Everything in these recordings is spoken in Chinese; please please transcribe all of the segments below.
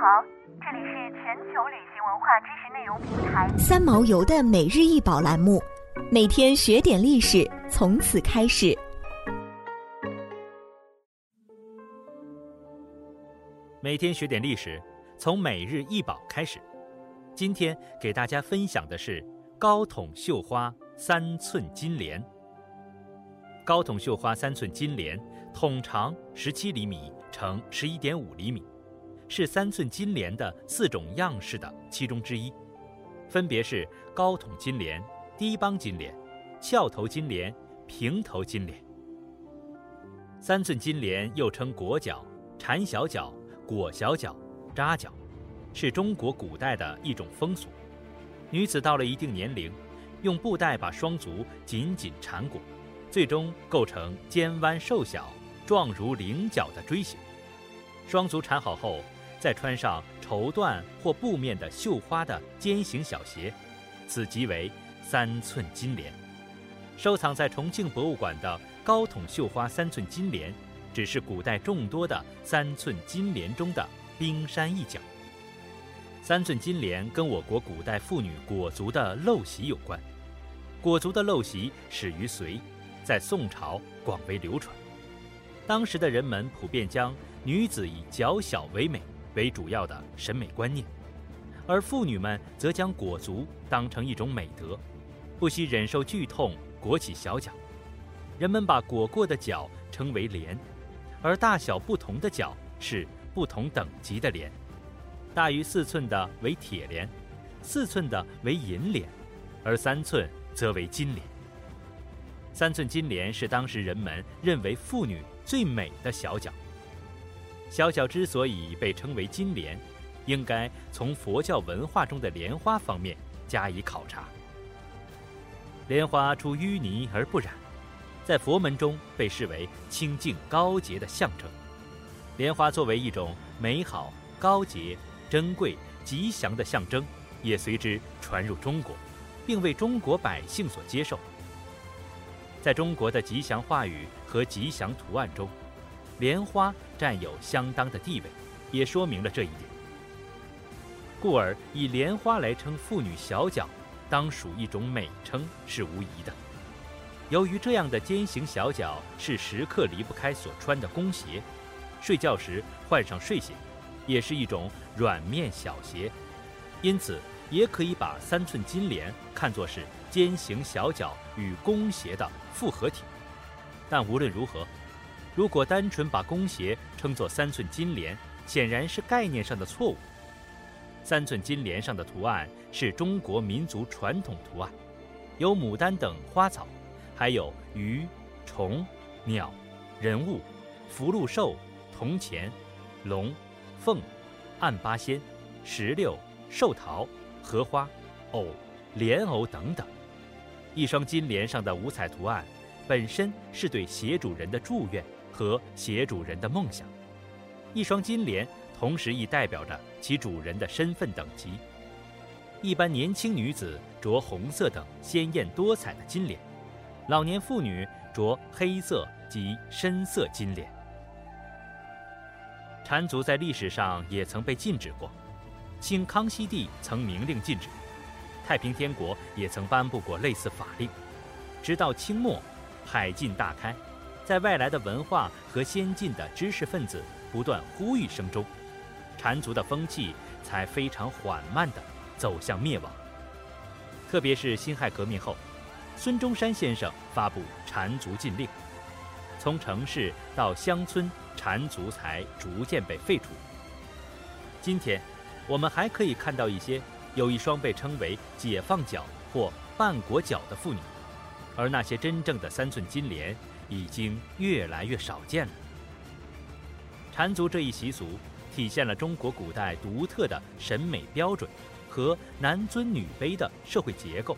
好，这里是全球旅行文化知识内容平台三毛游的每日一宝栏目，每天学点历史，从此开始。每天学点历史，从每日一宝开始。今天给大家分享的是高筒绣花三寸金莲。高筒绣花三寸金莲，筒长十七厘米乘十一点五厘米，是三寸金莲的四种样式的其中之一，分别是高筒金莲、低帮金莲、翘头金莲、平头金莲。三寸金莲又称裹脚、缠小脚、裹小脚、扎脚，是中国古代的一种风俗。女子到了一定年龄，用布袋把双足紧紧缠裹。最终构成肩弯瘦小、状如菱角的锥形。双足缠好后，再穿上绸缎或布面的绣花的尖形小鞋，此即为三寸金莲。收藏在重庆博物馆的高筒绣花三寸金莲，只是古代众多的三寸金莲中的冰山一角。三寸金莲跟我国古代妇女裹足的陋习有关。裹足的陋习始于隋。在宋朝广为流传，当时的人们普遍将女子以脚小为美为主要的审美观念，而妇女们则将裹足当成一种美德，不惜忍受剧痛裹起小脚。人们把裹过的脚称为莲，而大小不同的脚是不同等级的莲，大于四寸的为铁莲，四寸的为银莲，而三寸则为金莲。三寸金莲是当时人们认为妇女最美的小脚。小小之所以被称为金莲，应该从佛教文化中的莲花方面加以考察。莲花出淤泥而不染，在佛门中被视为清净高洁的象征。莲花作为一种美好、高洁、珍贵、吉祥的象征，也随之传入中国，并为中国百姓所接受。在中国的吉祥话语和吉祥图案中，莲花占有相当的地位，也说明了这一点。故而以莲花来称妇女小脚，当属一种美称是无疑的。由于这样的尖形小脚是时刻离不开所穿的弓鞋，睡觉时换上睡鞋，也是一种软面小鞋，因此也可以把三寸金莲看作是。尖形小脚与弓鞋的复合体，但无论如何，如果单纯把弓鞋称作三寸金莲，显然是概念上的错误。三寸金莲上的图案是中国民族传统图案，有牡丹等花草，还有鱼、虫、鸟、人物、福禄寿、铜钱、龙、凤、暗八仙、石榴、寿桃、荷花、藕、莲藕等等。一双金莲上的五彩图案，本身是对鞋主人的祝愿和鞋主人的梦想。一双金莲同时亦代表着其主人的身份等级。一般年轻女子着红色等鲜艳多彩的金莲，老年妇女着黑色及深色金莲。缠足在历史上也曾被禁止过，清康熙帝曾明令禁止。太平天国也曾颁布过类似法令，直到清末，海禁大开，在外来的文化和先进的知识分子不断呼吁声中，缠足的风气才非常缓慢地走向灭亡。特别是辛亥革命后，孙中山先生发布缠足禁令，从城市到乡村，缠足才逐渐被废除。今天，我们还可以看到一些。有一双被称为“解放脚”或“半裹脚”的妇女，而那些真正的三寸金莲已经越来越少见了。缠足这一习俗体现了中国古代独特的审美标准和男尊女卑的社会结构，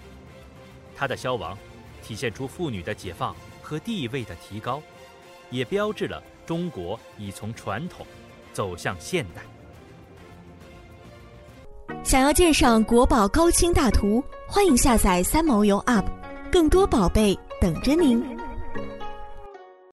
它的消亡体现出妇女的解放和地位的提高，也标志了中国已从传统走向现代。想要鉴赏国宝高清大图，欢迎下载三毛游 App，更多宝贝等着您。